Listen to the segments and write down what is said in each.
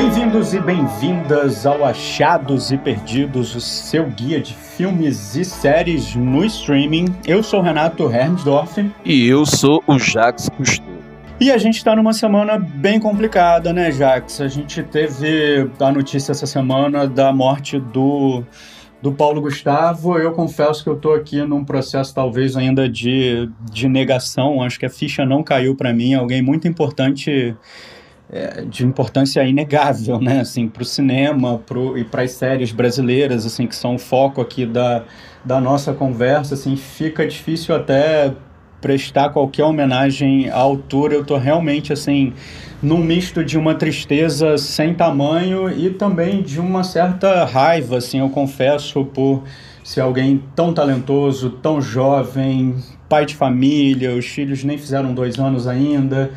Bem-vindos e bem-vindas ao Achados e Perdidos, o seu guia de filmes e séries no streaming. Eu sou Renato Hermsdorf. E eu sou o Jax Cousteau. E a gente está numa semana bem complicada, né, Jax? A gente teve a notícia essa semana da morte do, do Paulo Gustavo. Eu confesso que eu estou aqui num processo talvez ainda de, de negação. Acho que a ficha não caiu para mim. Alguém muito importante é, de importância inegável, né, assim, para o cinema pro, e para as séries brasileiras, assim, que são o foco aqui da, da nossa conversa, assim, fica difícil até prestar qualquer homenagem à altura. Eu estou realmente, assim, num misto de uma tristeza sem tamanho e também de uma certa raiva, assim, eu confesso, por ser alguém tão talentoso, tão jovem, pai de família, os filhos nem fizeram dois anos ainda,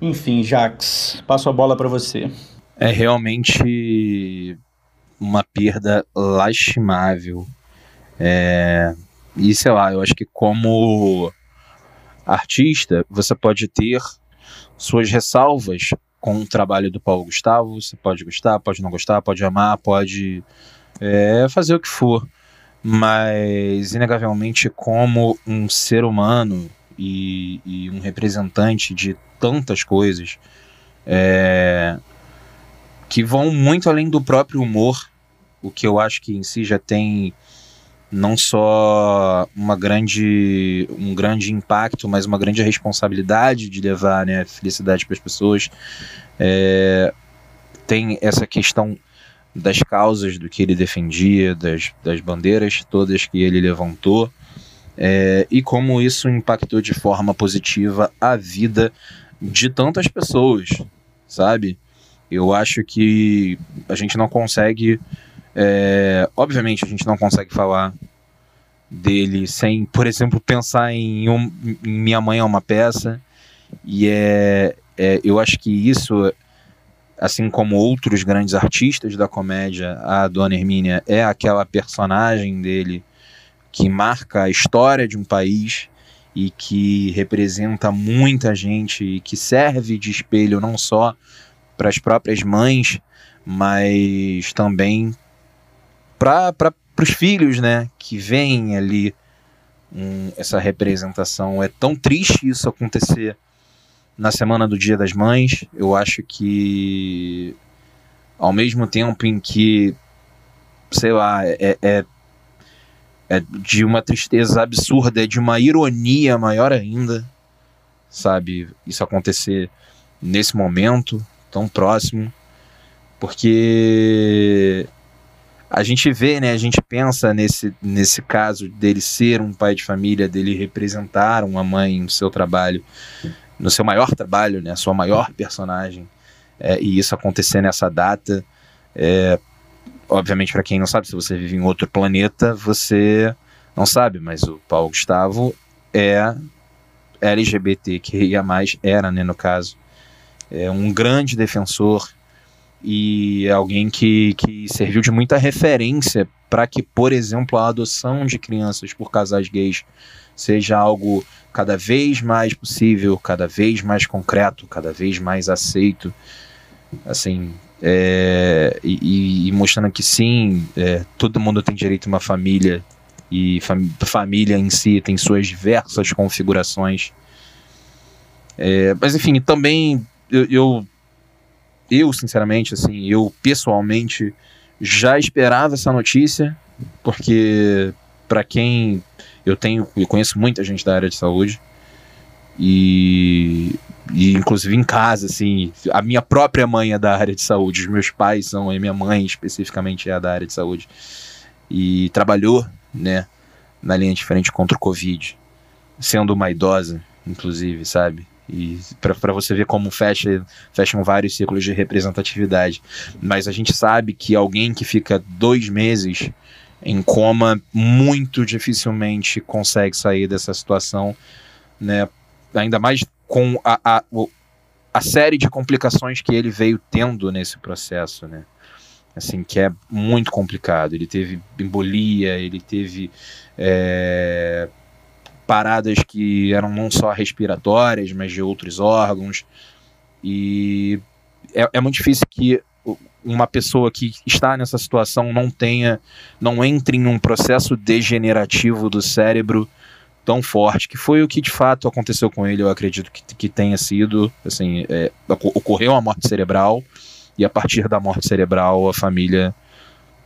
enfim, Jax, passo a bola para você. É realmente uma perda lastimável. É... E sei lá, eu acho que como artista, você pode ter suas ressalvas com o trabalho do Paulo Gustavo. Você pode gostar, pode não gostar, pode amar, pode é, fazer o que for. Mas, inegavelmente, como um ser humano e, e um representante de tantas coisas é, que vão muito além do próprio humor, o que eu acho que em si já tem não só uma grande, um grande impacto, mas uma grande responsabilidade de levar né, felicidade para as pessoas. É, tem essa questão das causas do que ele defendia, das, das bandeiras todas que ele levantou, é, e como isso impactou de forma positiva a vida de tantas pessoas, sabe? Eu acho que a gente não consegue. É, obviamente, a gente não consegue falar dele sem, por exemplo, pensar em, um, em Minha Mãe é uma peça. E é, é, eu acho que isso, assim como outros grandes artistas da comédia, a Dona Hermínia é aquela personagem dele que marca a história de um país e que representa muita gente e que serve de espelho não só para as próprias mães, mas também para os filhos, né, que veem ali um, essa representação. É tão triste isso acontecer na semana do Dia das Mães. Eu acho que ao mesmo tempo em que, sei lá, é, é é de uma tristeza absurda, é de uma ironia maior ainda, sabe? Isso acontecer nesse momento tão próximo, porque a gente vê, né? A gente pensa nesse, nesse caso dele ser um pai de família, dele representar uma mãe no seu trabalho, no seu maior trabalho, né? Sua maior personagem, é, e isso acontecer nessa data. É, obviamente, para quem não sabe, se você vive em outro planeta, você não sabe, mas o Paulo Gustavo é LGBTQIA+, era, né, no caso, é um grande defensor e é alguém que, que serviu de muita referência para que, por exemplo, a adoção de crianças por casais gays seja algo cada vez mais possível, cada vez mais concreto, cada vez mais aceito. Assim, é, e, e, mostrando que sim, é, todo mundo tem direito a uma família e fam família em si tem suas diversas configurações. É, mas enfim, também eu, eu, eu, sinceramente, assim, eu pessoalmente já esperava essa notícia, porque para quem eu tenho, eu conheço muita gente da área de saúde e e inclusive em casa, assim, a minha própria mãe é da área de saúde, os meus pais são, e minha mãe especificamente é da área de saúde, e trabalhou, né, na linha de frente contra o Covid, sendo uma idosa, inclusive, sabe? E para você ver como fecha, fecham vários ciclos de representatividade. Mas a gente sabe que alguém que fica dois meses em coma muito dificilmente consegue sair dessa situação, né? Ainda mais com a, a, a série de complicações que ele veio tendo nesse processo, né? Assim, que é muito complicado. Ele teve embolia, ele teve é, paradas que eram não só respiratórias, mas de outros órgãos. E é, é muito difícil que uma pessoa que está nessa situação não tenha, não entre em um processo degenerativo do cérebro tão forte, que foi o que de fato aconteceu com ele, eu acredito que, que tenha sido, assim, é, ocorreu uma morte cerebral, e a partir da morte cerebral a família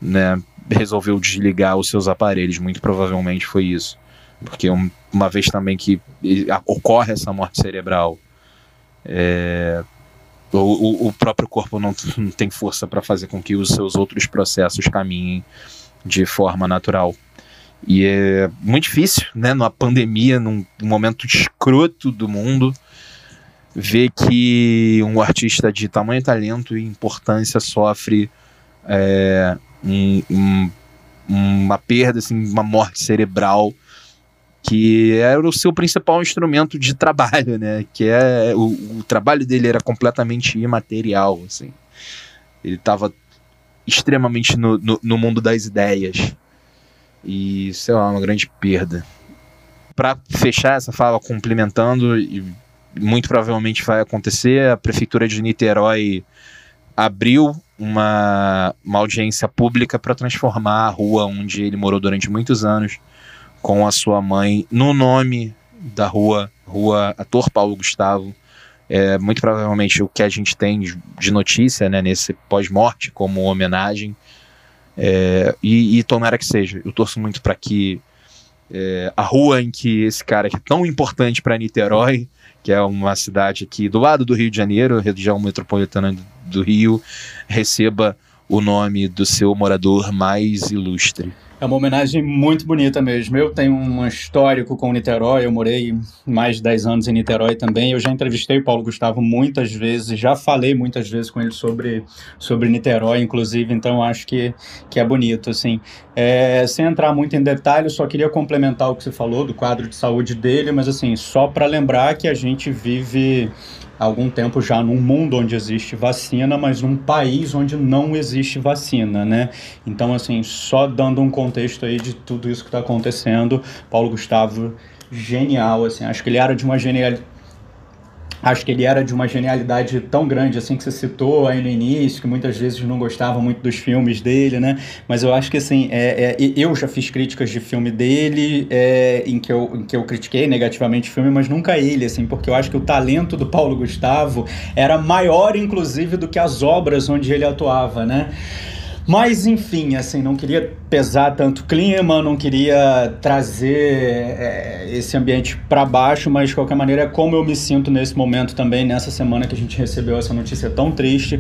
né, resolveu desligar os seus aparelhos, muito provavelmente foi isso. Porque um, uma vez também que ocorre essa morte cerebral, é, o, o, próprio corpo não, não tem força para fazer com que os seus outros processos caminhem de forma natural. E é muito difícil, né, numa pandemia, num momento escroto do mundo, ver que um artista de tamanho talento e importância sofre é, um, um, uma perda, assim, uma morte cerebral que era o seu principal instrumento de trabalho, né? Que é o, o trabalho dele era completamente imaterial, assim. Ele estava extremamente no, no, no, mundo das ideias e sei lá uma grande perda. Para fechar essa fala, complementando e muito provavelmente vai acontecer, a prefeitura de Niterói abriu uma, uma audiência pública para transformar a rua onde ele morou durante muitos anos com a sua mãe no nome da rua, Rua Ator Paulo Gustavo. É muito provavelmente o que a gente tem de notícia né, nesse pós-morte como homenagem. É, e, e, tomara que seja. Eu torço muito para que é, a rua em que esse cara que é tão importante para Niterói, que é uma cidade aqui do lado do Rio de Janeiro, região metropolitana do Rio, receba o nome do seu morador mais ilustre. É uma homenagem muito bonita mesmo. Eu tenho um histórico com Niterói, eu morei mais de 10 anos em Niterói também. Eu já entrevistei o Paulo Gustavo muitas vezes, já falei muitas vezes com ele sobre, sobre Niterói, inclusive, então acho que, que é bonito. Assim. É, sem entrar muito em detalhes, só queria complementar o que você falou do quadro de saúde dele, mas assim, só para lembrar que a gente vive há algum tempo já num mundo onde existe vacina, mas num país onde não existe vacina, né? Então, assim, só dando um contexto aí de tudo isso que está acontecendo, Paulo Gustavo, genial, assim, acho que ele era de uma genialidade Acho que ele era de uma genialidade tão grande, assim, que você citou aí no início, que muitas vezes não gostava muito dos filmes dele, né? Mas eu acho que, assim, é, é eu já fiz críticas de filme dele é, em, que eu, em que eu critiquei negativamente o filme, mas nunca ele, assim, porque eu acho que o talento do Paulo Gustavo era maior, inclusive, do que as obras onde ele atuava, né? Mas enfim, assim, não queria pesar tanto clima, não queria trazer é, esse ambiente para baixo, mas de qualquer maneira é como eu me sinto nesse momento também, nessa semana que a gente recebeu essa notícia tão triste.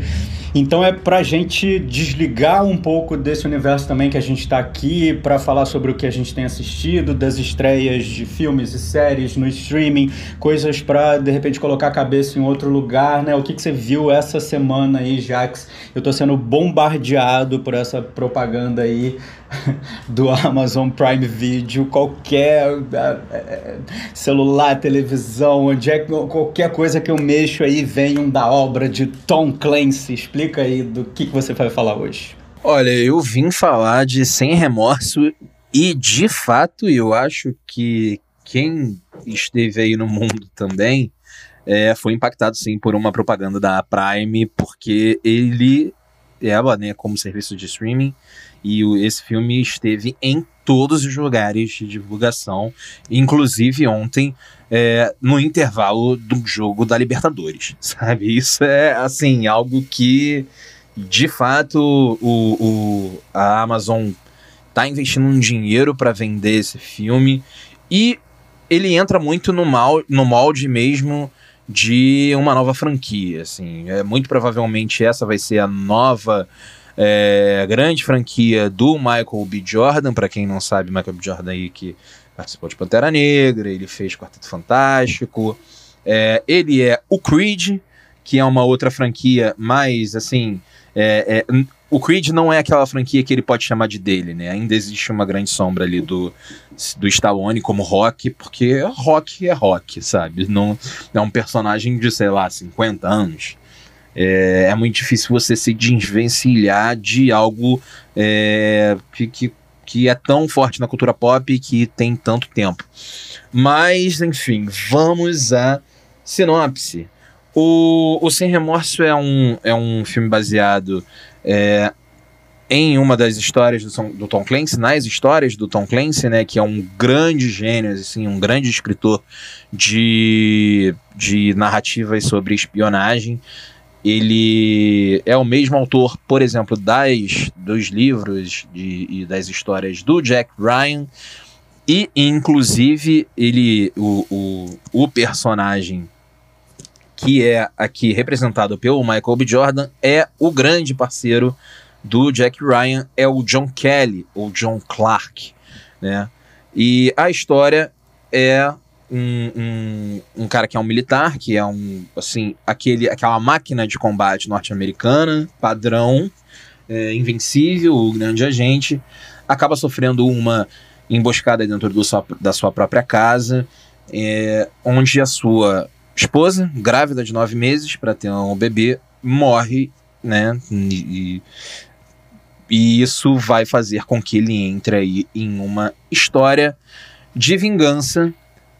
Então é pra gente desligar um pouco desse universo também que a gente está aqui para falar sobre o que a gente tem assistido, das estreias de filmes e séries no streaming, coisas para de repente colocar a cabeça em outro lugar, né? O que, que você viu essa semana aí, Jax? Eu tô sendo bombardeado por essa propaganda aí do Amazon Prime Video, qualquer é, é, celular, televisão, onde é, qualquer coisa que eu mexo aí vem um da obra de Tom Clancy. Explica aí do que, que você vai falar hoje. Olha, eu vim falar de Sem Remorso e, de fato, eu acho que quem esteve aí no mundo também é, foi impactado, sim, por uma propaganda da Prime, porque ele ela, né, como serviço de streaming, e o, esse filme esteve em todos os lugares de divulgação, inclusive ontem, é, no intervalo do jogo da Libertadores, sabe? Isso é, assim, algo que, de fato, o, o a Amazon tá investindo um dinheiro para vender esse filme, e ele entra muito no, mal, no molde mesmo de uma nova franquia, assim. É, muito provavelmente essa vai ser a nova é, grande franquia do Michael B. Jordan, para quem não sabe, Michael B. Jordan aí que participou de Pantera Negra, ele fez Quarteto Fantástico, é, ele é o Creed, que é uma outra franquia mais, assim, é, é o Creed não é aquela franquia que ele pode chamar de dele, né? Ainda existe uma grande sombra ali do, do Stallone como Rock, porque Rock é Rock, sabe? Não é um personagem de, sei lá, 50 anos. É, é muito difícil você se desvencilhar de algo é, que, que, que é tão forte na cultura pop e que tem tanto tempo. Mas, enfim, vamos à sinopse. O, o Sem Remorso é um, é um filme baseado é, em uma das histórias do, do, Tom Clancy, nas histórias do Tom Clancy, né, que é um grande gênio, assim, um grande escritor de, de narrativas sobre espionagem. Ele é o mesmo autor, por exemplo, das dos livros de, e das histórias do Jack Ryan. E, inclusive, ele, o, o, o personagem que é aqui representado pelo Michael B. Jordan, é o grande parceiro do Jack Ryan, é o John Kelly, ou John Clark, né? E a história é um, um, um, cara que é um militar, que é um, assim, aquele, aquela máquina de combate norte-americana, padrão, é, invencível, o grande agente, acaba sofrendo uma emboscada dentro do sua, da sua própria casa, é, onde a sua esposa, grávida de nove meses para ter um bebê, morre, né? E, e isso vai fazer com que ele entre aí em uma história de vingança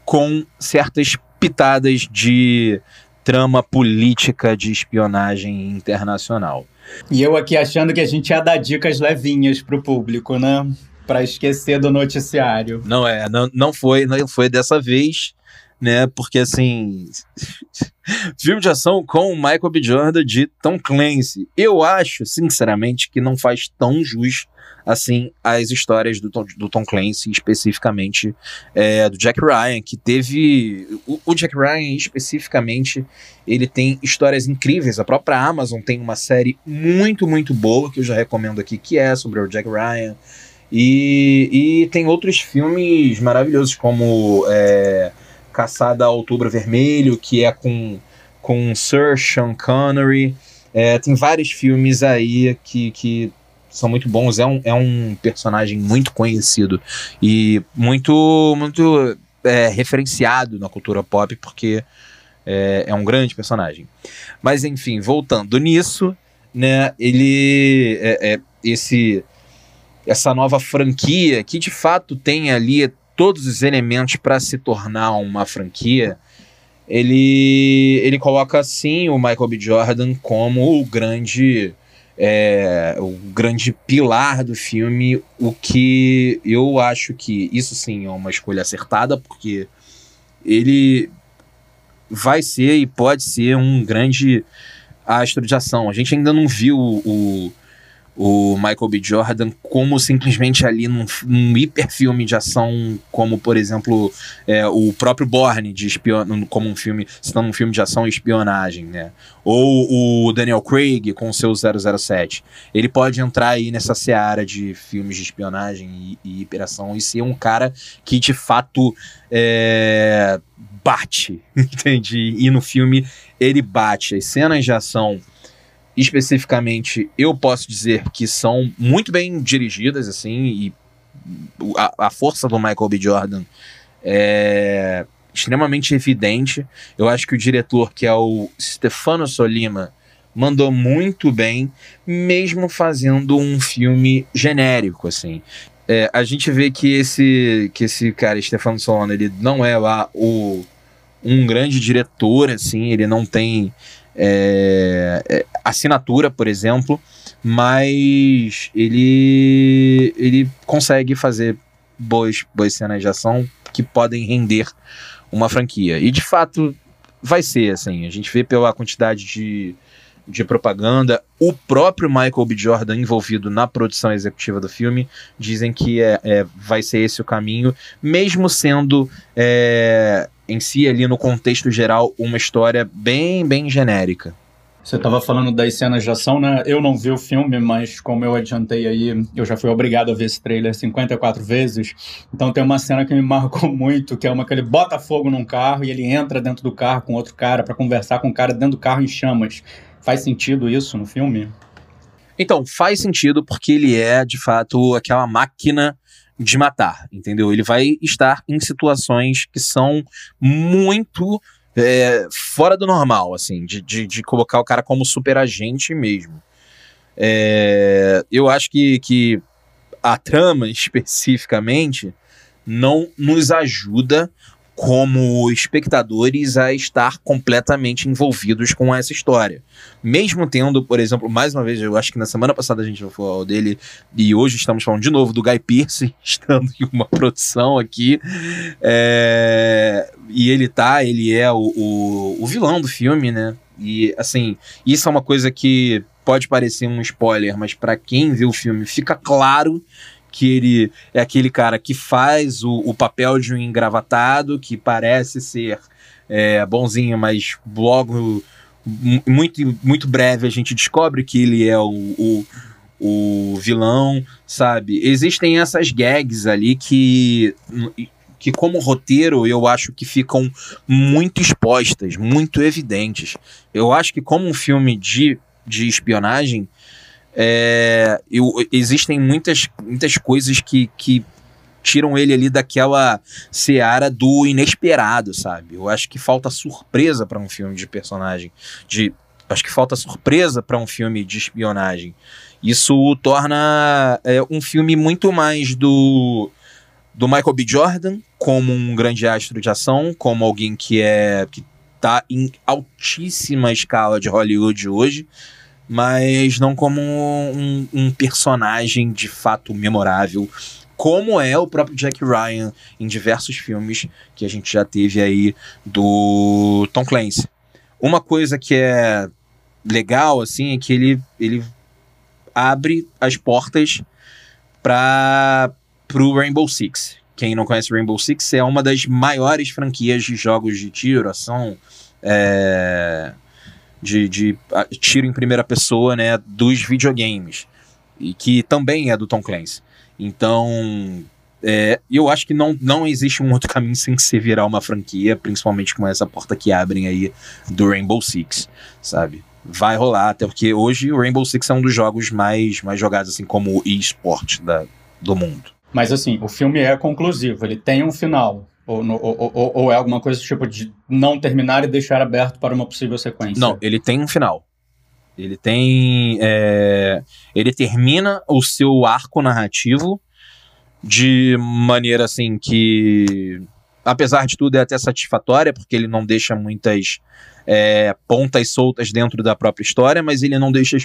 com certas pitadas de trama política de espionagem internacional. E eu aqui achando que a gente ia dar dicas levinhas pro público, né? Para esquecer do noticiário. Não é, não, não foi, não foi dessa vez né? Porque assim, filme de ação com Michael B. Jordan de Tom Clancy. Eu acho, sinceramente, que não faz tão jus assim as histórias do Tom, do Tom Clancy, especificamente é, do Jack Ryan, que teve. O, o, Jack Ryan, especificamente, ele tem histórias incríveis. A própria Amazon tem uma série muito, muito boa que eu já recomendo aqui, que é sobre o Jack Ryan. E, e tem outros filmes maravilhosos, como. É, Caçada Outubro Vermelho, que é com, com Sir Sean Connery. É, tem vários filmes aí que, que são muito bons. É um, é um personagem muito conhecido e muito, muito é, referenciado na cultura pop, porque é, é, um grande personagem. Mas enfim, voltando nisso, né, ele é, é esse essa nova franquia que de fato tem ali todos os elementos para se tornar uma franquia, ele, ele coloca sim o Michael B. Jordan como o grande é, o grande pilar do filme, o que eu acho que isso sim é uma escolha acertada, porque ele vai ser e pode ser um grande astro de ação. A gente ainda não viu o, o Michael B. Jordan como simplesmente ali num, num hiperfilme de ação, como por exemplo é, o próprio Bourne de espion como um filme, citando um filme de ação e espionagem, né? Ou o Daniel Craig com o seu 007. Ele pode entrar aí nessa seara de filmes de espionagem e, e hiperação e ser um cara que de fato é, bate, entende? E no filme ele bate. As cenas de ação especificamente, eu posso dizer que são muito bem dirigidas, assim, e a, a força do Michael B. Jordan é extremamente evidente. Eu acho que o diretor, que é o Stefano Solima, mandou muito bem, mesmo fazendo um filme genérico, assim. É, a gente vê que esse, que esse cara, Stefano Solano, ele não é lá o, um grande diretor, assim, ele não tem é, é, assinatura, por exemplo, mas ele, ele consegue fazer boas, boas cenas de ação que podem render uma franquia. E de fato vai ser assim. A gente vê pela quantidade de, de propaganda, o próprio Michael B. Jordan envolvido na produção executiva do filme dizem que é, é vai ser esse o caminho, mesmo sendo é, em si, ali no contexto geral, uma história bem, bem genérica. Você estava falando das cenas de ação, né? Eu não vi o filme, mas como eu adiantei aí, eu já fui obrigado a ver esse trailer 54 vezes. Então tem uma cena que me marcou muito, que é uma que ele bota fogo num carro e ele entra dentro do carro com outro cara para conversar com o cara dentro do carro em chamas. Faz sentido isso no filme? Então, faz sentido porque ele é, de fato, aquela máquina de matar, entendeu? Ele vai estar em situações que são muito é, fora do normal, assim, de, de, de, colocar o cara como super agente mesmo. É, eu acho que, que a trama especificamente não nos ajuda como espectadores a estar completamente envolvidos com essa história. Mesmo tendo, por exemplo, mais uma vez, eu acho que na semana passada a gente falou dele e hoje estamos falando de novo do Guy Pearce, estando em uma produção aqui. É... E ele tá, ele é o, o, o vilão do filme, né? E assim, isso é uma coisa que pode parecer um spoiler, mas para quem viu o filme fica claro que ele é aquele cara que faz o, o papel de um engravatado, que parece ser é, bonzinho, mas logo, muito, muito breve, a gente descobre que ele é o, o, o vilão, sabe? Existem essas gags ali que que como roteiro eu acho que ficam muito expostas, muito evidentes. Eu acho que como um filme de, de espionagem, é, eu, existem muitas, muitas coisas que, que tiram ele ali daquela seara do inesperado, sabe? Eu acho que falta surpresa para um filme de personagem, de acho que falta surpresa para um filme de espionagem. Isso torna é, um filme muito mais do do Michael B. Jordan como um grande astro de ação, como alguém que é que tá em altíssima escala de Hollywood hoje, mas não como um, um personagem de fato memorável, como é o próprio Jack Ryan em diversos filmes que a gente já teve aí do Tom Clancy. Uma coisa que é legal assim é que ele, ele abre as portas para o Rainbow Six. Quem não conhece Rainbow Six é uma das maiores franquias de jogos de tiro, ação, é, de, de tiro em primeira pessoa, né, dos videogames, e que também é do Tom Clancy. Então, é, eu acho que não, não existe um outro caminho sem se virar uma franquia, principalmente com essa porta que abrem aí do Rainbow Six, sabe? Vai rolar, até porque hoje o Rainbow Six é um dos jogos mais, mais jogados assim como e-sport do mundo. Mas assim, o filme é conclusivo, ele tem um final. Ou, ou, ou, ou, é alguma coisa tipo de não terminar e deixar aberto para uma possível sequência? Não, ele tem um final. Ele tem. É, ele termina o seu arco narrativo de maneira assim que. Apesar de tudo, é até satisfatória, porque ele não deixa muitas é, pontas soltas dentro da própria história, mas ele não deixa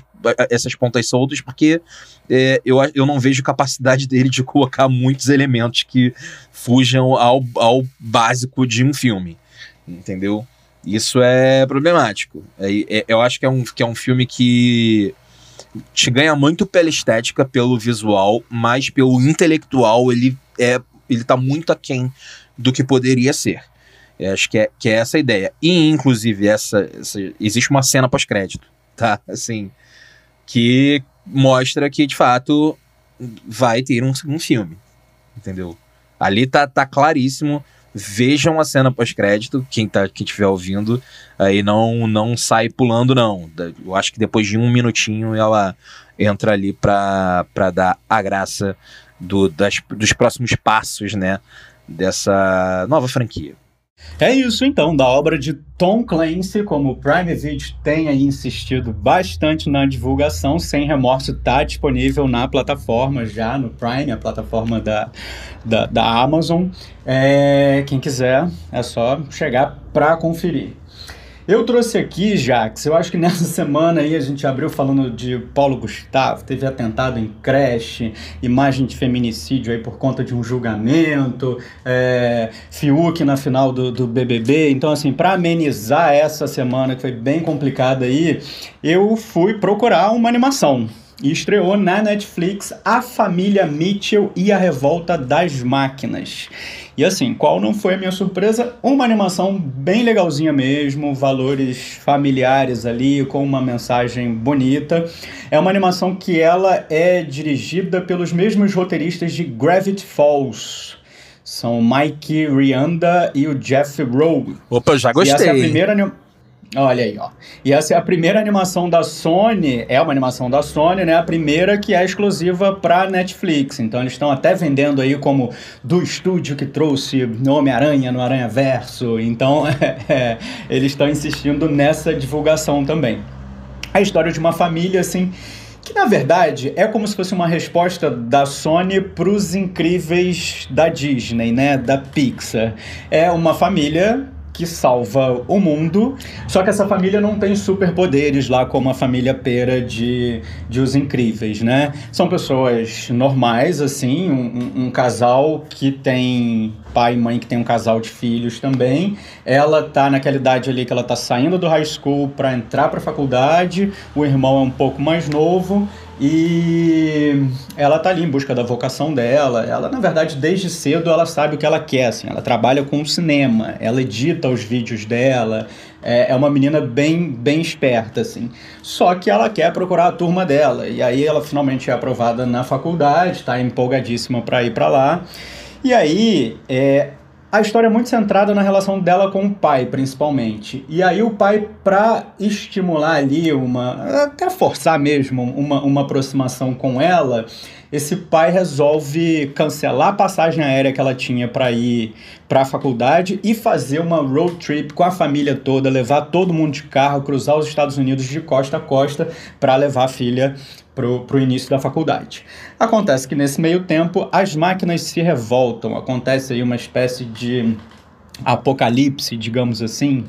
essas pontas soltas porque é, eu, eu não vejo capacidade dele de colocar muitos elementos que fujam ao, ao básico de um filme, entendeu? Isso é problemático. É, é, eu acho que é, um, que é um filme que te ganha muito pela estética, pelo visual, mas pelo intelectual ele é ele tá muito aquém do que poderia ser. Eu acho que é, que é essa a ideia. E, inclusive, essa, essa existe uma cena pós-crédito, tá? Assim, que mostra que, de fato, vai ter um, um filme, entendeu? Ali tá, tá claríssimo. Vejam a cena pós-crédito, quem, tá, quem estiver ouvindo, aí não, não sai pulando, não. Eu acho que depois de um minutinho ela entra ali para dar a graça do, das, dos próximos passos, né? Dessa nova franquia. É isso então, da obra de Tom Clancy, como o Prime Video tem insistido bastante na divulgação, Sem Remorso está disponível na plataforma já, no Prime, a plataforma da, da, da Amazon. É, quem quiser, é só chegar para conferir. Eu trouxe aqui, Jax, eu acho que nessa semana aí a gente abriu falando de Paulo Gustavo, teve atentado em creche, imagem de feminicídio aí por conta de um julgamento, é, Fiuk na final do, do BBB. Então, assim, para amenizar essa semana que foi bem complicada aí, eu fui procurar uma animação. E estreou na Netflix A Família Mitchell e a Revolta das Máquinas. E assim, qual não foi a minha surpresa? Uma animação bem legalzinha mesmo, valores familiares ali, com uma mensagem bonita. É uma animação que ela é dirigida pelos mesmos roteiristas de Gravity Falls. São Mike Rianda e o Jeff Rowe. Opa, já gostei. E essa é a primeira animação Olha aí, ó. E essa é a primeira animação da Sony, é uma animação da Sony, né? A primeira que é exclusiva para Netflix. Então eles estão até vendendo aí como do estúdio que trouxe Homem-Aranha no Aranha Verso. Então é, eles estão insistindo nessa divulgação também. A história de uma família, assim, que na verdade é como se fosse uma resposta da Sony para os incríveis da Disney, né, da Pixar. É uma família que salva o mundo. Só que essa família não tem superpoderes lá como a família Pera de, de Os Incríveis, né? São pessoas normais, assim, um, um, casal que tem pai e mãe que tem um casal de filhos também. Ela tá naquela idade ali que ela tá saindo do high school para entrar para faculdade. O irmão é um pouco mais novo e ela tá ali em busca da vocação dela. Ela, na verdade, desde cedo ela sabe o que ela quer, assim. Ela trabalha com cinema, ela edita os vídeos dela. É, é uma menina bem, bem esperta, assim. Só que ela quer procurar a turma dela. E aí ela finalmente é aprovada na faculdade, tá empolgadíssima para ir para lá. E aí, é, a história é muito centrada na relação dela com o pai, principalmente. E aí o pai, para estimular ali uma... até forçar mesmo uma, uma aproximação com ela, esse pai resolve cancelar a passagem aérea que ela tinha para ir para a faculdade e fazer uma road trip com a família toda, levar todo mundo de carro, cruzar os Estados Unidos de costa a costa para levar a filha para o início da faculdade. Acontece que nesse meio tempo as máquinas se revoltam, acontece aí uma espécie de apocalipse, digamos assim,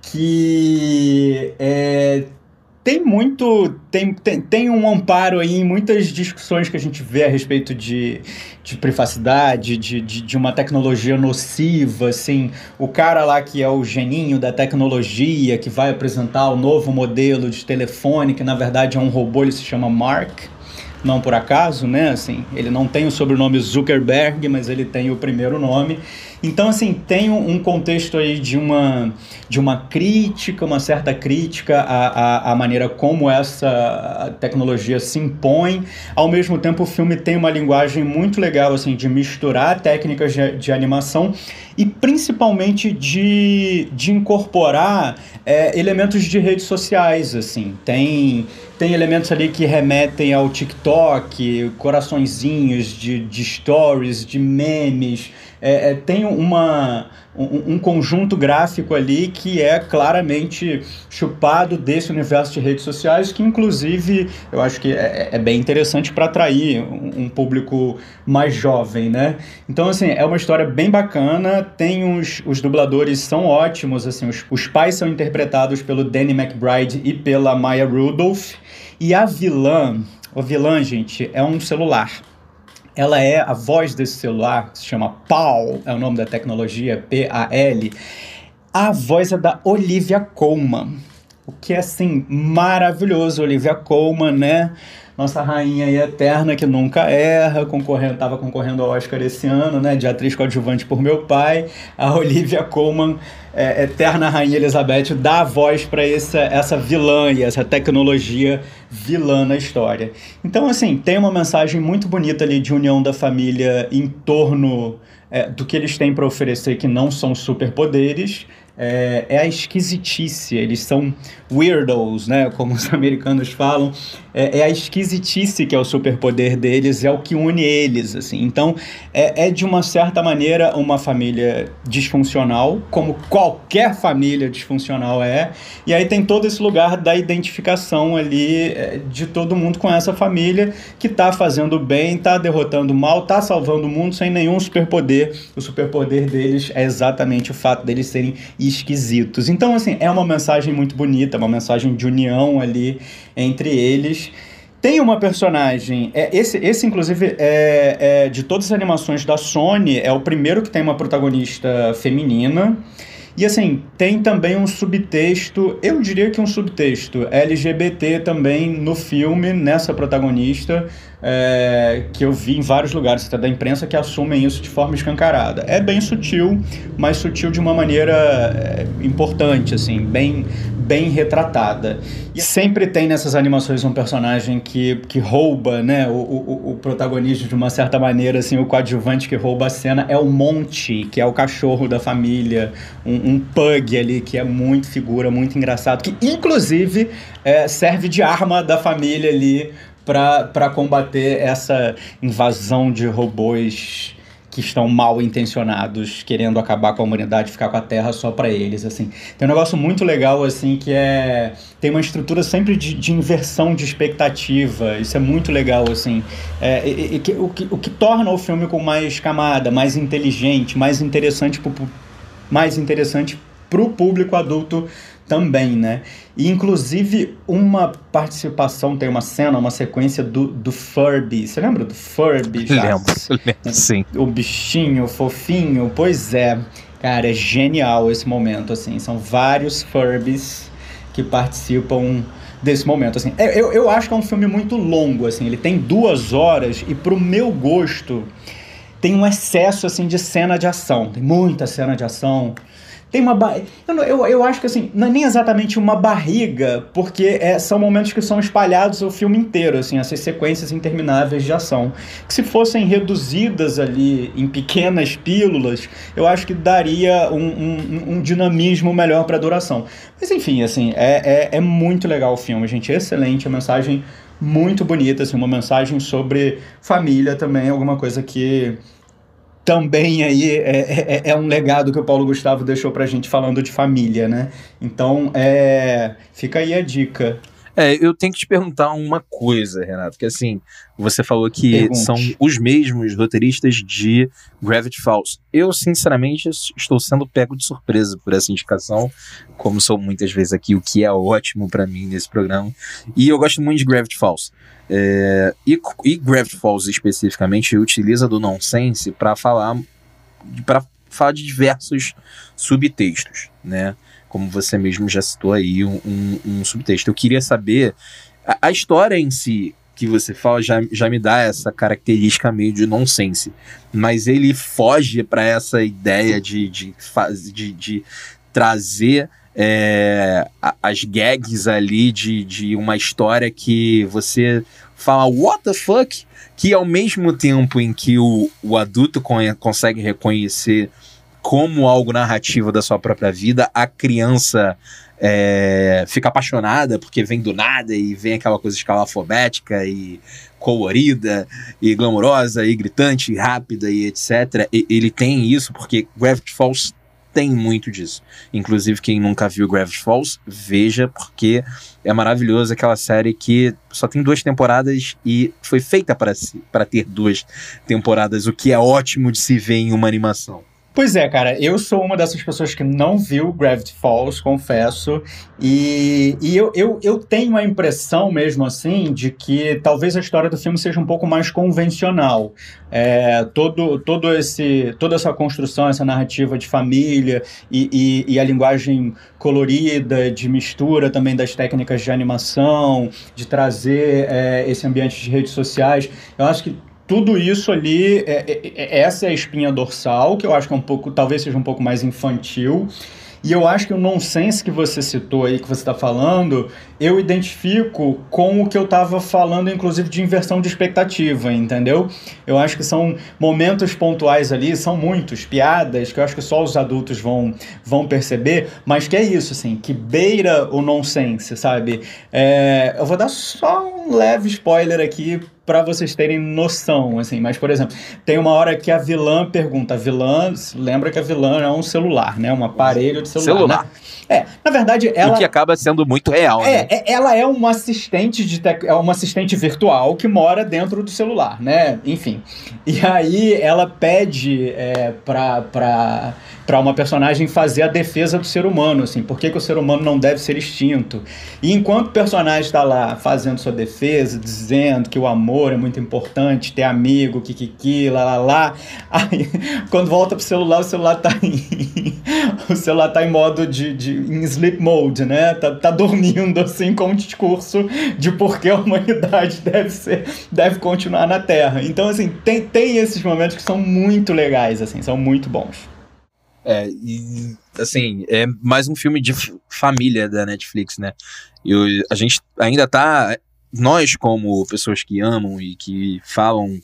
que é, tem muito. Tem, tem, tem um amparo aí em muitas discussões que a gente vê a respeito de, de privacidade, de, de, de, uma tecnologia nociva, assim. O cara lá que é o geninho da tecnologia, que vai apresentar o novo modelo de telefone, que na verdade é um robô, ele se chama Mark não por acaso, né? Assim, ele não tem o sobrenome Zuckerberg, mas ele tem o primeiro nome. Então, assim, tem um contexto aí de uma, de uma crítica, uma certa crítica à, à, à maneira como essa tecnologia se impõe. Ao mesmo tempo, o filme tem uma linguagem muito legal, assim, de misturar técnicas de, de animação e principalmente de, de incorporar é, elementos de redes sociais, assim. Tem, tem elementos ali que remetem ao TikTok, coraçõezinhos de, de stories, de memes, é, é, tem uma, um, um, conjunto gráfico ali que é claramente chupado desse universo de redes sociais, que inclusive eu acho que é, é bem interessante para atrair um, um, público mais jovem, né? Então, assim, é uma história bem bacana, tem os, os dubladores são ótimos, assim, os, os pais são interpretados pelo Danny McBride e pela Maya Rudolph, e a vilã, o vilã, gente, é um celular ela é a voz desse celular, se chama PAL, é o nome da tecnologia, P-A-L. A voz é da Olivia Colman, o que é, assim, maravilhoso. Olivia Colman, né? Nossa rainha e eterna que nunca erra, concorrendo, tava concorrendo ao Oscar esse ano, né? De atriz coadjuvante por meu pai. A Olivia Colman é, eterna rainha Elizabeth dá voz para essa, essa vilã e essa tecnologia vilã na história. Então, assim, tem uma mensagem muito bonita ali de união da família em torno é, do que eles têm para oferecer, que não são superpoderes, é, é, a esquisitice. Eles são weirdos, né? Como os americanos falam. É, é, a esquisitice que é o superpoder deles, é o que une eles, assim. Então, é, é de uma certa maneira uma família disfuncional, como qualquer família disfuncional é. E aí tem todo esse lugar da identificação ali é, de todo mundo com essa família que tá fazendo bem, tá derrotando mal, tá salvando o mundo sem nenhum superpoder. O superpoder deles é exatamente o fato deles serem esquisitos. Então, assim, é uma mensagem muito bonita, uma mensagem de união ali entre eles. Tem uma personagem, é, esse, esse inclusive é, é de todas as animações da Sony, é o primeiro que tem uma protagonista feminina. E assim, tem também um subtexto, eu diria que um subtexto LGBT também no filme, nessa protagonista, é, que eu vi em vários lugares até da imprensa que assumem isso de forma escancarada. É bem sutil, mas sutil de uma maneira é, importante, assim, bem, bem retratada. E sempre tem nessas animações um personagem que, que rouba né, o, o, o protagonista de uma certa maneira, assim, o coadjuvante que rouba a cena é o Monte, que é o cachorro da família, um, um pug ali que é muito figura, muito engraçado, que inclusive é, serve de arma da família ali para combater essa invasão de robôs que estão mal intencionados, querendo acabar com a humanidade, ficar com a Terra só para eles, assim. Tem um negócio muito legal, assim, que é... Tem uma estrutura sempre de, de inversão de expectativa, isso é muito legal, assim. É, e, e, o, que, o que torna o filme com mais camada, mais inteligente, mais interessante pro, mais interessante pro público adulto também, né? E, inclusive, uma participação, tem uma cena, uma sequência do, do Furby. Você lembra do Furby? Lembro, lembro, sim. O bichinho fofinho, pois é. Cara, é genial esse momento, assim. São vários Furbies que participam desse momento, assim. É, eu, eu acho que é um filme muito longo, assim. Ele tem duas horas e, pro meu gosto, tem um excesso, assim, de cena de ação. Tem muita cena de ação tem uma eu, eu, eu acho que assim, não é nem exatamente uma barriga, porque é, são momentos que são espalhados o filme inteiro, assim, essas sequências intermináveis de ação. Que se fossem reduzidas ali em pequenas pílulas, eu acho que daria um, um, um dinamismo melhor para a duração. Mas enfim, assim, é, é, é muito legal o filme, gente. É excelente, a mensagem muito bonita, assim, uma mensagem sobre família também, alguma coisa que também aí é, é, é, um legado que o Paulo Gustavo deixou pra gente falando de família, né? Então, é, fica aí a dica. É, eu tenho que te perguntar uma coisa, Renato, que assim, você falou que Pergunte. são os mesmos roteiristas de Gravity Falls. Eu, sinceramente, estou sendo pego de surpresa por essa indicação, como sou muitas vezes aqui, o que é ótimo para mim nesse programa. E eu gosto muito de Gravity Falls. É, e, e Gravity Falls especificamente utiliza do nonsense para falar para falar de diversos subtextos, né? Como você mesmo já citou aí um, um, um subtexto. Eu queria saber a, a, história em si que você fala já, já me dá essa característica meio de nonsense, mas ele foge para essa ideia de, de, de, de trazer é, as gags ali de, de uma história que você fala what the fuck, que ao mesmo tempo em que o, o adulto consegue reconhecer como algo narrativo da sua própria vida, a criança é, fica apaixonada porque vem do nada e vem aquela coisa escalafobética e colorida e glamourosa e gritante e rápida e etc. E, ele tem isso porque Gravity Falls tem muito disso. Inclusive, quem nunca viu Gravity Falls, veja, porque é maravilhoso aquela série que só tem duas temporadas e foi feita para ter duas temporadas, o que é ótimo de se ver em uma animação. Pois é, cara, eu sou uma dessas pessoas que não viu Gravity Falls, confesso, e, e eu, eu, eu tenho a impressão mesmo assim de que talvez a história do filme seja um pouco mais convencional. É, todo, todo esse, toda essa construção, essa narrativa de família e, e, e a linguagem colorida, de mistura também das técnicas de animação, de trazer é, esse ambiente de redes sociais, eu acho que tudo isso ali, é, é, é, essa é a espinha dorsal, que eu acho que é um pouco, talvez seja um pouco mais infantil. E eu acho que o nonsense que você citou aí, que você está falando, eu identifico com o que eu estava falando, inclusive, de inversão de expectativa, entendeu? Eu acho que são momentos pontuais ali, são muitos, piadas, que eu acho que só os adultos vão, vão perceber, mas que é isso, assim, que beira o nonsense, sabe? É, eu vou dar só um leve spoiler aqui para vocês terem noção, assim. Mas, por exemplo, tem uma hora que a vilã pergunta, a vilã, lembra que a vilã é um celular, né? Um aparelho de celular. celular. Né? É, na verdade, ela. O que acaba sendo muito real, é, né? É, ela é uma assistente de tec... é uma assistente virtual que mora dentro do celular, né? Enfim. E aí ela pede é, pra. pra para uma personagem fazer a defesa do ser humano, assim, por que, que o ser humano não deve ser extinto. E enquanto o personagem está lá fazendo sua defesa, dizendo que o amor é muito importante, ter amigo, kikiki, lá lá lá, aí quando volta pro celular, o celular tá em, o celular tá em modo de, de em sleep mode, né? Tá, tá dormindo assim com um discurso de por que a humanidade deve ser, deve continuar na Terra. Então assim, tem, tem esses momentos que são muito legais assim, são muito bons. É, e assim, é mais um filme de família da Netflix, né? E a gente ainda tá. Nós, como pessoas que amam e que falam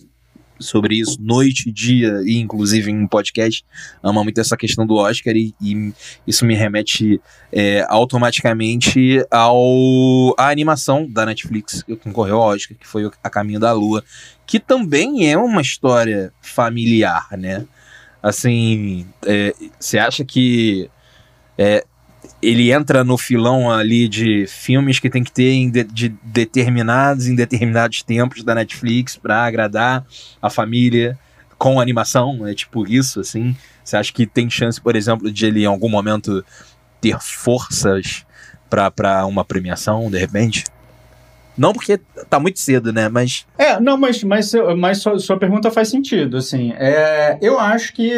sobre isso noite e dia, e inclusive em um podcast, ama muito essa questão do Oscar, e, e isso me remete é, automaticamente ao à animação da Netflix que concorreu ao Oscar, que foi A Caminho da Lua, que também é uma história familiar, né? Assim, é, você acha que é, ele entra no filão ali de filmes que tem que ter em de, de determinados em determinados tempos da Netflix para agradar a família com animação, é tipo isso, assim. Você acha que tem chance, por exemplo, de ele em algum momento ter forças para uma premiação, de repente? Não porque tá muito cedo, né? Mas. É, não, mas, mas, mas sua, sua pergunta faz sentido, assim. É, eu acho que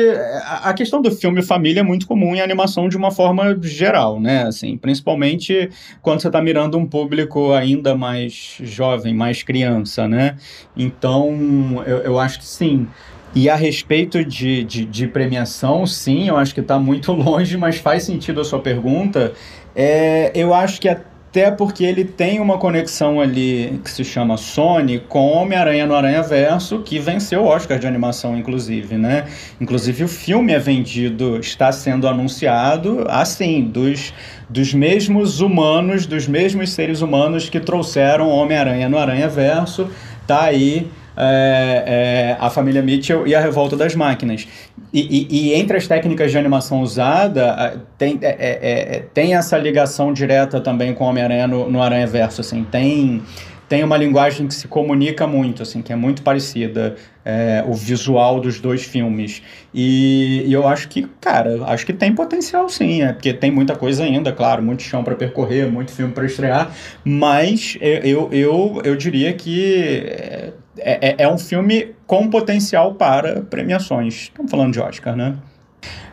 a questão do filme família é muito comum em animação de uma forma geral, né? Assim, principalmente quando você tá mirando um público ainda mais jovem, mais criança, né? Então, eu, eu acho que sim. E a respeito de, de, de, premiação, sim, eu acho que está muito longe, mas faz sentido a sua pergunta. É, eu acho que a até porque ele tem uma conexão ali que se chama Sony com Homem-Aranha no Aranha Verso, que venceu o Oscar de animação, inclusive, né? Inclusive o filme é vendido, está sendo anunciado assim, dos, dos mesmos humanos, dos mesmos seres humanos que trouxeram Homem-Aranha no Aranha Verso, tá aí é, é, a família Mitchell e a Revolta das Máquinas. E, e, e entre as técnicas de animação usada, tem, é, é, é, tem essa ligação direta também com Homem-Aranha no, no Aranha Verso, assim, tem tem uma linguagem que se comunica muito, assim, que é muito parecida, é, o visual dos dois filmes. E, e, eu acho que, cara, acho que tem potencial sim, é, porque tem muita coisa ainda, claro, muito chão para percorrer, muito filme para estrear, mas eu, eu, eu diria que é, é, é um filme com potencial para premiações. Estamos falando de Oscar, né?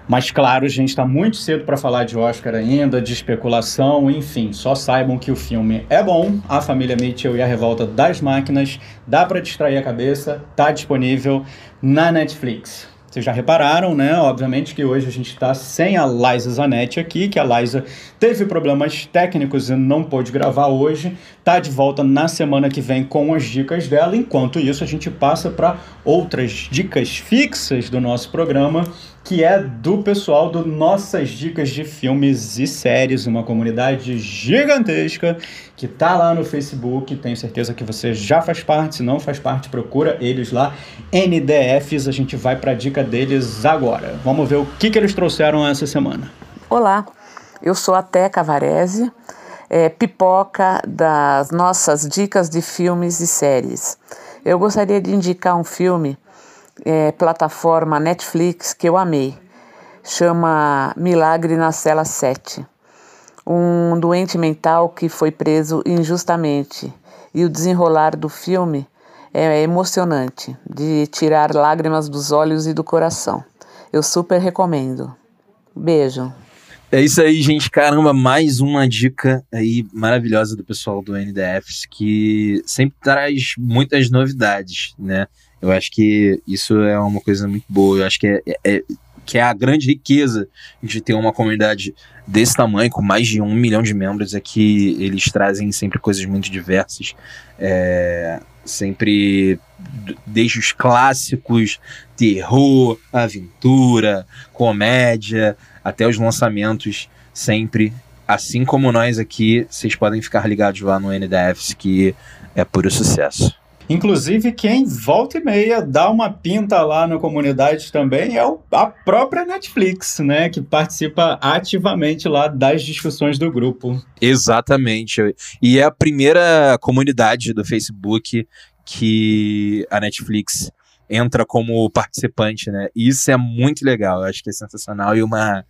Mas claro, gente, está muito cedo para falar de Oscar ainda, de especulação, enfim, só saibam que o filme é bom, A Família Mitchell e a Revolta das Máquinas, dá para distrair a cabeça, tá disponível na Netflix. Vocês já repararam, né? Obviamente que hoje a gente está sem a Liza Zanetti aqui, que a Liza teve problemas técnicos e não pôde gravar hoje. Tá de volta na semana que vem com as dicas dela. Enquanto isso, a gente passa para outras dicas fixas do nosso programa que é do pessoal do Nossas Dicas de Filmes e Séries, uma comunidade gigantesca que tá lá no Facebook. Tenho certeza que você já faz parte, se não faz parte, procura eles lá. NDFs, a gente vai para a dica deles agora. Vamos ver o que, que eles trouxeram essa semana. Olá, eu sou a Teca Varese, é, pipoca das nossas dicas de filmes e séries. Eu gostaria de indicar um filme é, plataforma Netflix que eu amei. Chama Milagre na Cela 7. Um doente mental que foi preso injustamente. E o desenrolar do filme é emocionante, de tirar lágrimas dos olhos e do coração. Eu super recomendo. Beijo. É isso aí, gente. Caramba, mais uma dica aí maravilhosa do pessoal do NDFs que sempre traz muitas novidades, né? Eu acho que isso é uma coisa muito boa. Eu acho que é, é, é, que é a grande riqueza de ter uma comunidade desse tamanho, com mais de um milhão de membros, é que eles trazem sempre coisas muito diversas. É, sempre desde os clássicos, terror, aventura, comédia, até os lançamentos, sempre. Assim como nós aqui, vocês podem ficar ligados lá no NDFs, que é puro sucesso. Inclusive, quem volta e meia dá uma pinta lá na comunidade também é a própria Netflix, né? Que participa ativamente lá das discussões do grupo. Exatamente. E é a primeira comunidade do Facebook que a Netflix entra como participante, né? E isso é muito legal, eu acho que é sensacional e uma,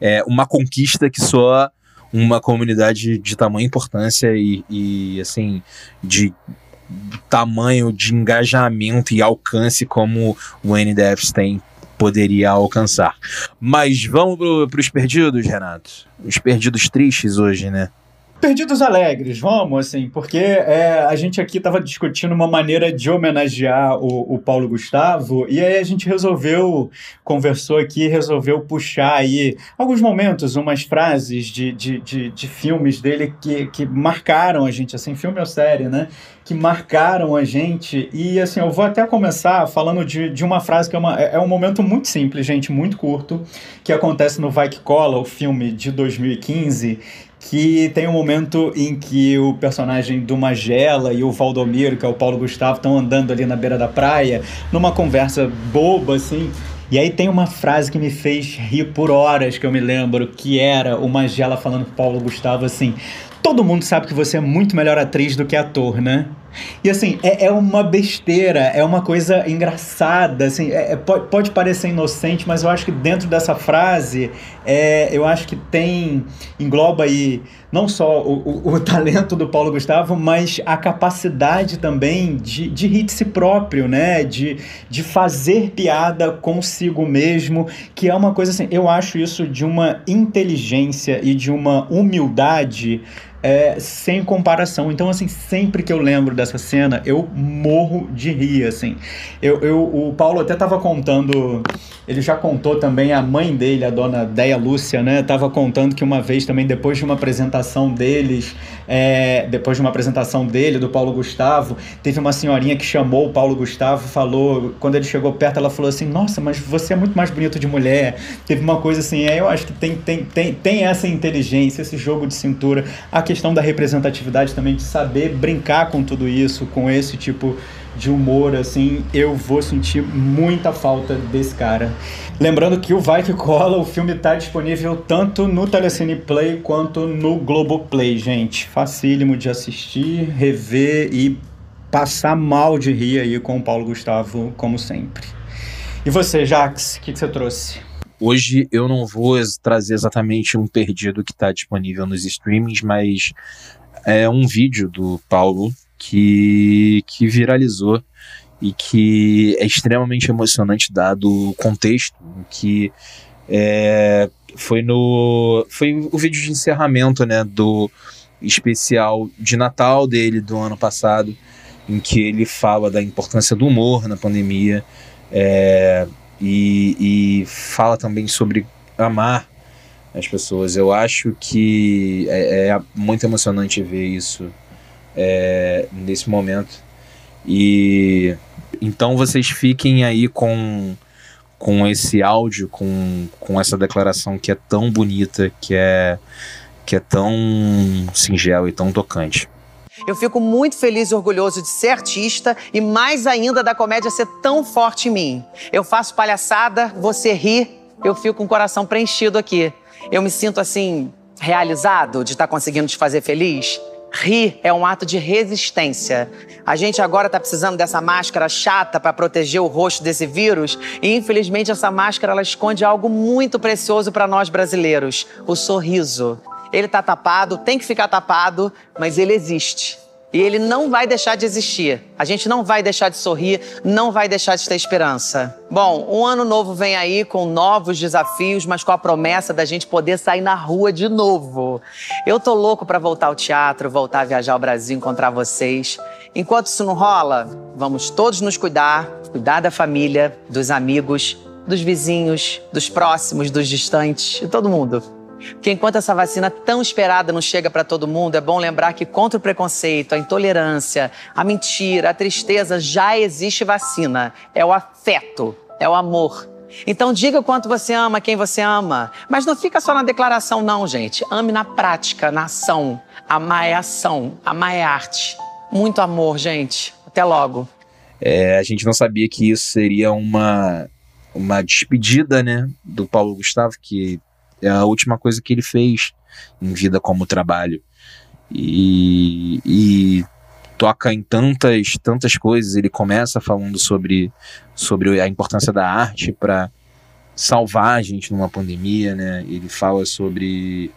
é, uma conquista que só uma comunidade de tamanha importância e, e assim, de tamanho de engajamento e alcance como o NDFs tem poderia alcançar. Mas vamos para os perdidos, Renato? Os perdidos tristes hoje, né? Perdidos Alegres, vamos, assim, porque é, a gente aqui estava discutindo uma maneira de homenagear o, o, Paulo Gustavo, e aí a gente resolveu, conversou aqui, resolveu puxar aí alguns momentos, umas frases de, de, de, de filmes dele que, que marcaram a gente, assim, filme ou série, né? Que marcaram a gente, e assim, eu vou até começar falando de, de uma frase que é, uma, é, é um momento muito simples, gente, muito curto, que acontece no Vai Que Cola, o filme de 2015, que tem um momento em que o personagem do Magela e o Valdomiro, que é o Paulo Gustavo, estão andando ali na beira da praia, numa conversa boba, assim. E aí tem uma frase que me fez rir por horas, que eu me lembro, que era o Magela falando pro Paulo Gustavo assim: Todo mundo sabe que você é muito melhor atriz do que ator, né? E assim, é, é uma besteira, é uma coisa engraçada, assim, é, é, pode, pode parecer inocente, mas eu acho que dentro dessa frase, é, eu acho que tem, engloba aí não só o, o, o, talento do Paulo Gustavo, mas a capacidade também de, de rir de si próprio, né? De, de fazer piada consigo mesmo, que é uma coisa assim, eu acho isso de uma inteligência e de uma humildade é, sem comparação. Então, assim, sempre que eu lembro dessa cena, eu morro de rir, assim. Eu, eu, o Paulo até estava contando, ele já contou também, a mãe dele, a dona Deia Lúcia, né, estava contando que uma vez também, depois de uma apresentação deles, é, depois de uma apresentação dele, do Paulo Gustavo, teve uma senhorinha que chamou o Paulo Gustavo, falou, quando ele chegou perto, ela falou assim, nossa, mas você é muito mais bonito de mulher. Teve uma coisa assim, é, eu acho que tem, tem, tem, tem essa inteligência, esse jogo de cintura, a questão da representatividade também, de saber brincar com tudo isso, com esse tipo de humor, assim, eu vou sentir muita falta desse cara. Lembrando que o Vai Que Cola, o filme está disponível tanto no Telecine Play quanto no Globoplay, gente. Facílimo de assistir, rever e passar mal de rir aí com o Paulo Gustavo, como sempre. E você, Jax, o que, que você trouxe? Hoje eu não vou trazer exatamente um perdido que está disponível nos streamings, mas é um vídeo do Paulo que, que viralizou e que é extremamente emocionante dado o contexto que é, foi no foi o vídeo de encerramento né do especial de Natal dele do ano passado em que ele fala da importância do humor na pandemia é, e, e fala também sobre amar as pessoas. Eu acho que é, é muito emocionante ver isso é, nesse momento. E então vocês fiquem aí com, com esse áudio, com, com essa declaração que é tão bonita, que é, que é tão singela e tão tocante. Eu fico muito feliz e orgulhoso de ser artista e mais ainda da comédia ser tão forte em mim. Eu faço palhaçada, você ri, eu fico com o coração preenchido aqui. Eu me sinto assim, realizado de estar conseguindo te fazer feliz. Rir é um ato de resistência. A gente agora está precisando dessa máscara chata para proteger o rosto desse vírus e infelizmente essa máscara ela esconde algo muito precioso para nós brasileiros: o sorriso. Ele está tapado, tem que ficar tapado, mas ele existe. E ele não vai deixar de existir. A gente não vai deixar de sorrir, não vai deixar de ter esperança. Bom, um ano novo vem aí com novos desafios, mas com a promessa da gente poder sair na rua de novo. Eu tô louco para voltar ao teatro, voltar a viajar ao Brasil, encontrar vocês. Enquanto isso não rola, vamos todos nos cuidar, cuidar da família, dos amigos, dos vizinhos, dos próximos, dos distantes, de todo mundo. Porque enquanto essa vacina tão esperada não chega para todo mundo, é bom lembrar que contra o preconceito, a intolerância, a mentira, a tristeza, já existe vacina. É o afeto, é o amor. Então diga o quanto você ama quem você ama. Mas não fica só na declaração, não, gente. Ame na prática, na ação. Amar é ação, amar é arte. Muito amor, gente. Até logo. É, a gente não sabia que isso seria uma, uma despedida, né, do Paulo Gustavo, que é a última coisa que ele fez em vida como trabalho. E, e toca em tantas tantas coisas. Ele começa falando sobre, sobre a importância da arte para salvar a gente numa pandemia, né? Ele fala sobre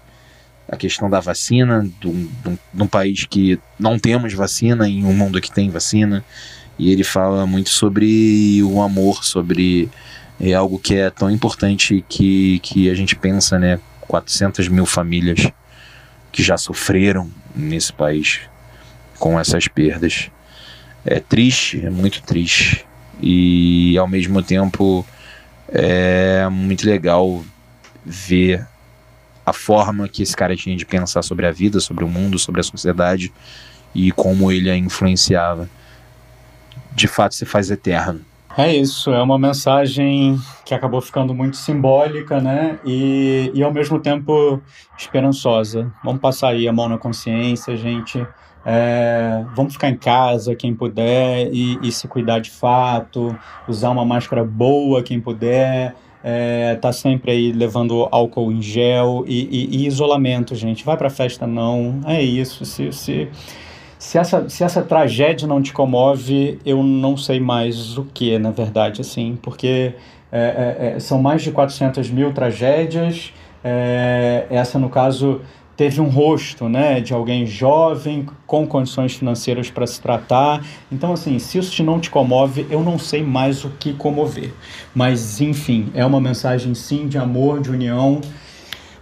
a questão da vacina, de um, país que não temos vacina, em um mundo que tem vacina. E ele fala muito sobre o amor, sobre é algo que é tão importante que, que a gente pensa, né? 400 mil famílias que já sofreram nesse país com essas perdas. É triste, é muito triste. E ao mesmo tempo é muito legal ver a forma que esse cara tinha de pensar sobre a vida, sobre o mundo, sobre a sociedade e como ele a influenciava. De fato, se faz eterno. É isso, é uma mensagem que acabou ficando muito simbólica, né? E, e ao mesmo tempo esperançosa. Vamos passar aí a mão na consciência, gente. É, vamos ficar em casa, quem puder, e, e, se cuidar de fato, usar uma máscara boa, quem puder, é, tá sempre aí levando álcool em gel e, e, e isolamento, gente. Vai pra festa, não. É isso. Se, se, se, essa, se essa tragédia não te comove, eu não sei mais o que, na verdade, assim, porque é, é, é são mais de 400 mil tragédias. É, essa, no caso teve um rosto, né, de alguém jovem com condições financeiras para se tratar. Então, assim, se isso não te comove, eu não sei mais o que comover. Mas, enfim, é uma mensagem sim de amor, de união.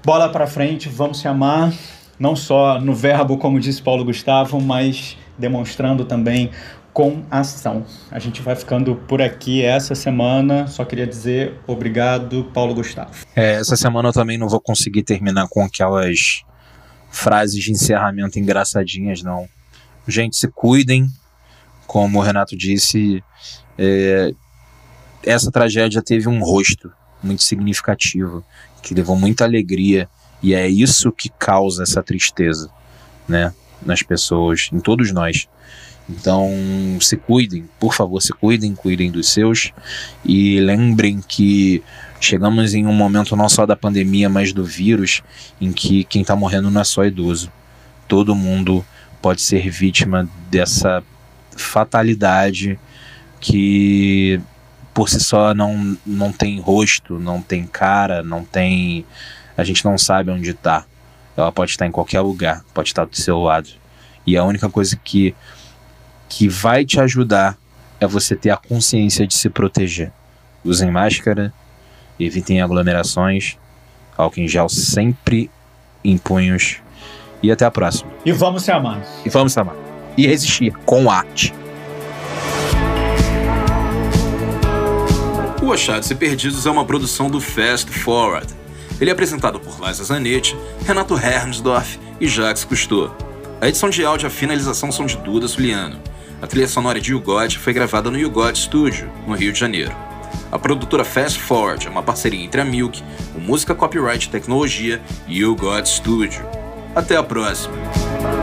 Bola para frente, vamos se amar, não só no verbo, como disse Paulo Gustavo, mas demonstrando também com ação. A gente vai ficando por aqui essa semana. Só queria dizer obrigado, Paulo Gustavo. É, essa semana eu também não vou conseguir terminar com aquelas frases de encerramento engraçadinhas, não. Gente, se cuidem, como o Renato disse, é, essa tragédia teve um rosto muito significativo, que levou muita alegria, e é isso que causa essa tristeza, né, nas pessoas, em todos nós. Então, se cuidem, por favor, se cuidem, cuidem dos seus e lembrem que chegamos em um momento não só da pandemia, mas do vírus, em que quem está morrendo não é só idoso. Todo mundo pode ser vítima dessa fatalidade que por si só não, não tem rosto, não tem cara, não tem. A gente não sabe onde está. Ela pode estar em qualquer lugar, pode estar do seu lado. E a única coisa que que vai te ajudar é você ter a consciência de se proteger. Usem máscara, evitem aglomerações, álcool em gel sempre em punhos e até a próxima. E vamos se amar. E vamos se amar. E resistir com arte. O Achados e Perdidos é uma produção do Fast Forward. Ele é apresentado por Liza Zanetti, Renato Hermsdorf e Jacques Cousteau. A edição de áudio e a finalização são de Duda Suliano. A trilha sonora de YouGod foi gravada no YouGod Studio, no Rio de Janeiro. A produtora Fast Forward é uma parceria entre a Milk, o Música Copyright Tecnologia e o God Studio. Até a próxima!